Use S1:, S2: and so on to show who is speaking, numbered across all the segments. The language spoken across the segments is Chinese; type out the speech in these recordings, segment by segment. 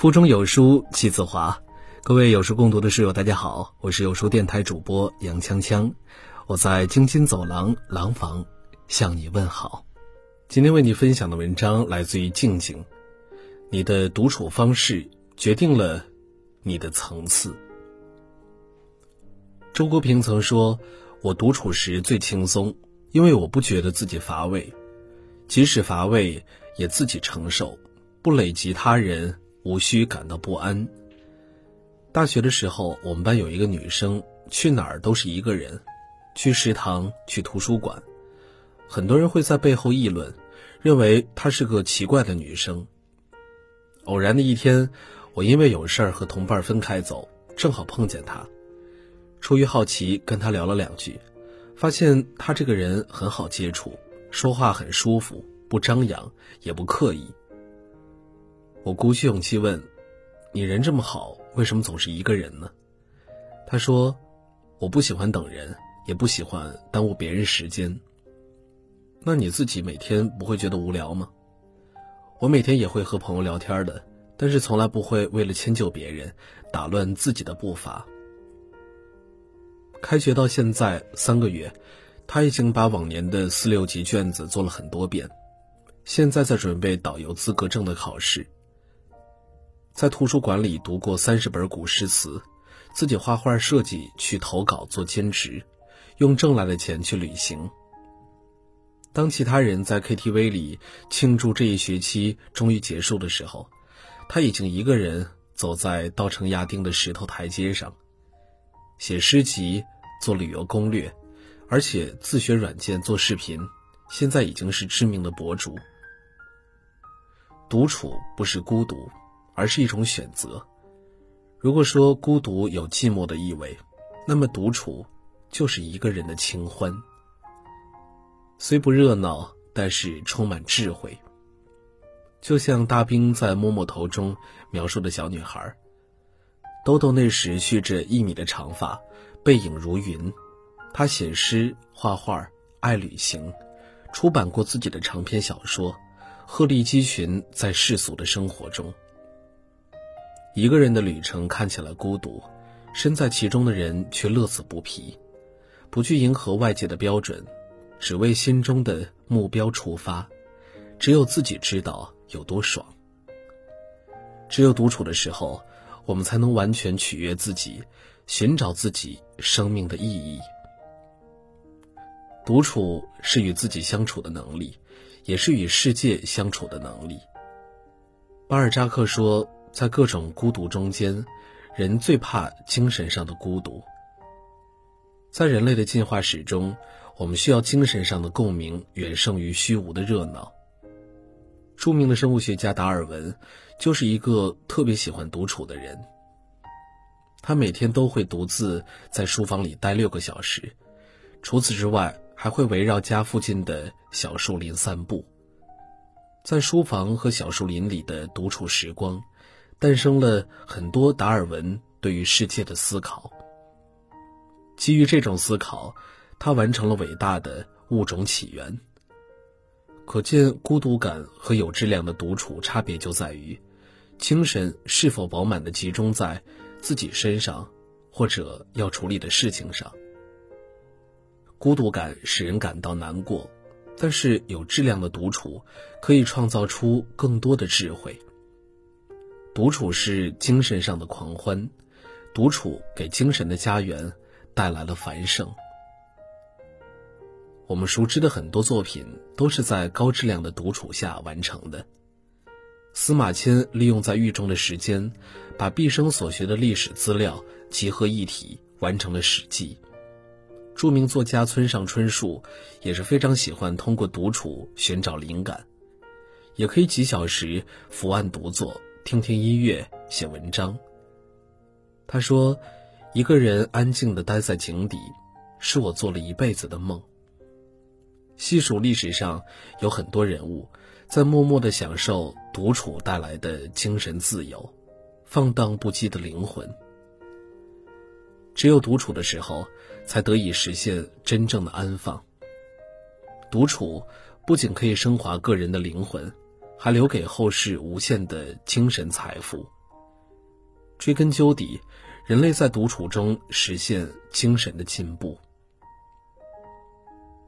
S1: 腹中有书气自华，各位有书共读的室友，大家好，我是有书电台主播杨锵锵，我在京津走廊廊坊向你问好。今天为你分享的文章来自于静静，你的独处方式决定了你的层次。周国平曾说：“我独处时最轻松，因为我不觉得自己乏味，即使乏味也自己承受，不累及他人。”无需感到不安。大学的时候，我们班有一个女生，去哪儿都是一个人，去食堂，去图书馆，很多人会在背后议论，认为她是个奇怪的女生。偶然的一天，我因为有事儿和同伴分开走，正好碰见她，出于好奇跟她聊了两句，发现她这个人很好接触，说话很舒服，不张扬，也不刻意。我鼓起勇气问：“你人这么好，为什么总是一个人呢？”他说：“我不喜欢等人，也不喜欢耽误别人时间。”那你自己每天不会觉得无聊吗？我每天也会和朋友聊天的，但是从来不会为了迁就别人，打乱自己的步伐。开学到现在三个月，他已经把往年的四六级卷子做了很多遍，现在在准备导游资格证的考试。在图书馆里读过三十本古诗词，自己画画设计去投稿做兼职，用挣来的钱去旅行。当其他人在 KTV 里庆祝这一学期终于结束的时候，他已经一个人走在稻城亚丁的石头台阶上，写诗集、做旅游攻略，而且自学软件做视频，现在已经是知名的博主。独处不是孤独。而是一种选择。如果说孤独有寂寞的意味，那么独处就是一个人的清欢。虽不热闹，但是充满智慧。就像大兵在《摸摸头》中描述的小女孩，豆豆那时蓄着一米的长发，背影如云。她写诗、画画，爱旅行，出版过自己的长篇小说，鹤立鸡群在世俗的生活中。一个人的旅程看起来孤独，身在其中的人却乐此不疲，不去迎合外界的标准，只为心中的目标出发。只有自己知道有多爽。只有独处的时候，我们才能完全取悦自己，寻找自己生命的意义。独处是与自己相处的能力，也是与世界相处的能力。巴尔扎克说。在各种孤独中间，人最怕精神上的孤独。在人类的进化史中，我们需要精神上的共鸣远胜于虚无的热闹。著名的生物学家达尔文就是一个特别喜欢独处的人。他每天都会独自在书房里待六个小时，除此之外，还会围绕家附近的小树林散步。在书房和小树林里的独处时光。诞生了很多达尔文对于世界的思考。基于这种思考，他完成了伟大的物种起源。可见，孤独感和有质量的独处差别就在于，精神是否饱满的集中在自己身上，或者要处理的事情上。孤独感使人感到难过，但是有质量的独处可以创造出更多的智慧。独处是精神上的狂欢，独处给精神的家园带来了繁盛。我们熟知的很多作品都是在高质量的独处下完成的。司马迁利用在狱中的时间，把毕生所学的历史资料集合一体，完成了《史记》。著名作家村上春树也是非常喜欢通过独处寻找灵感，也可以几小时伏案独坐。听听音乐，写文章。他说：“一个人安静地待在井底，是我做了一辈子的梦。”细数历史上有很多人物，在默默地享受独处带来的精神自由，放荡不羁的灵魂。只有独处的时候，才得以实现真正的安放。独处不仅可以升华个人的灵魂。还留给后世无限的精神财富。追根究底，人类在独处中实现精神的进步。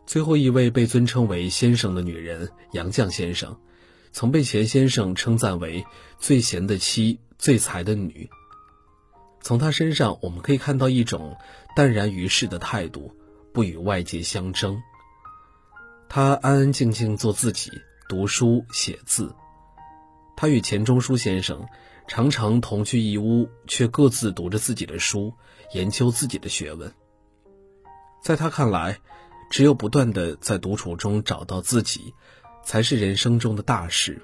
S1: 最后一位被尊称为先生的女人杨绛先生，曾被钱先生称赞为最贤的妻、最才的女。从她身上，我们可以看到一种淡然于世的态度，不与外界相争。她安安静静做自己，读书写字。他与钱钟书先生常常同居一屋，却各自读着自己的书，研究自己的学问。在他看来，只有不断的在独处中找到自己，才是人生中的大事。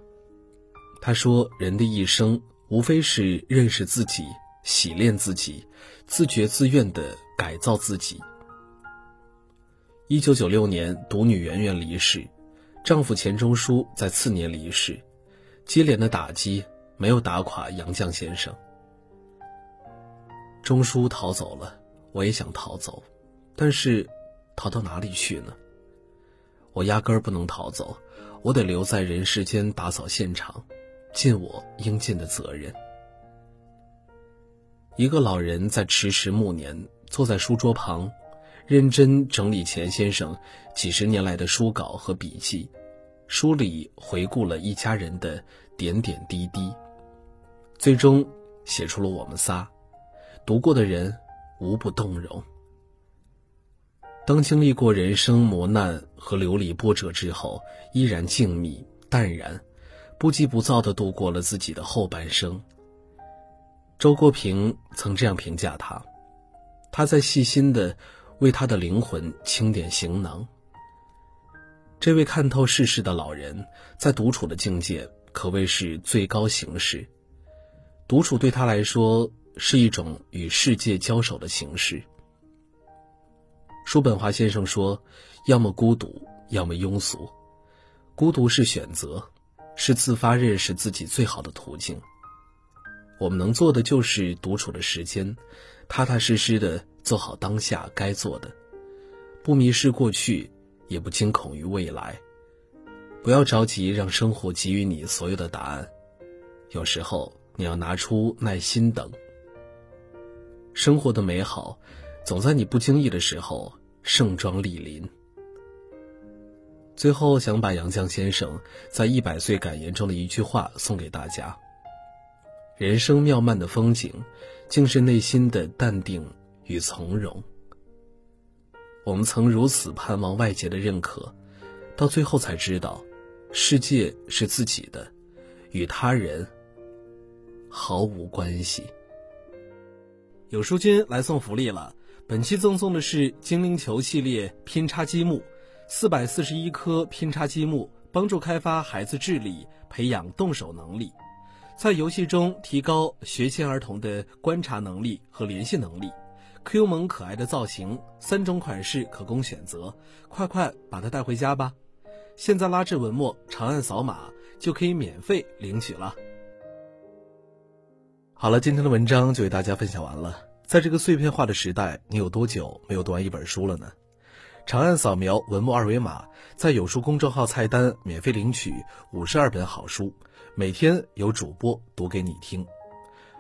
S1: 他说：“人的一生无非是认识自己、洗练自己、自觉自愿的改造自己。”一九九六年，独女圆圆离世，丈夫钱钟书在次年离世，接连的打击没有打垮杨绛先生。钟书逃走了，我也想逃走，但是。逃到哪里去呢？我压根儿不能逃走，我得留在人世间打扫现场，尽我应尽的责任。一个老人在迟迟暮年，坐在书桌旁，认真整理钱先生几十年来的书稿和笔记，书里回顾了一家人的点点滴滴，最终写出了我们仨，读过的人无不动容。当经历过人生磨难和流离波折之后，依然静谧淡然，不急不躁地度过了自己的后半生。周国平曾这样评价他：他在细心的为他的灵魂清点行囊。这位看透世事的老人，在独处的境界可谓是最高形式。独处对他来说是一种与世界交手的形式。叔本华先生说：“要么孤独，要么庸俗。孤独是选择，是自发认识自己最好的途径。我们能做的就是独处的时间，踏踏实实的做好当下该做的，不迷失过去，也不惊恐于未来。不要着急让生活给予你所有的答案，有时候你要拿出耐心等。生活的美好。”总在你不经意的时候盛装莅临。最后，想把杨绛先生在一百岁感言中的一句话送给大家：人生妙曼的风景，竟是内心的淡定与从容。我们曾如此盼望外界的认可，到最后才知道，世界是自己的，与他人毫无关系。有书君来送福利了。本期赠送的是精灵球系列拼插积木，四百四十一颗拼插积木，帮助开发孩子智力，培养动手能力，在游戏中提高学前儿童的观察能力和联系能力。Q 萌可爱的造型，三种款式可供选择，快快把它带回家吧！现在拉至文末，长按扫码就可以免费领取了。好了，今天的文章就为大家分享完了。在这个碎片化的时代，你有多久没有读完一本书了呢？长按扫描文末二维码，在有书公众号菜单免费领取五十二本好书，每天有主播读给你听。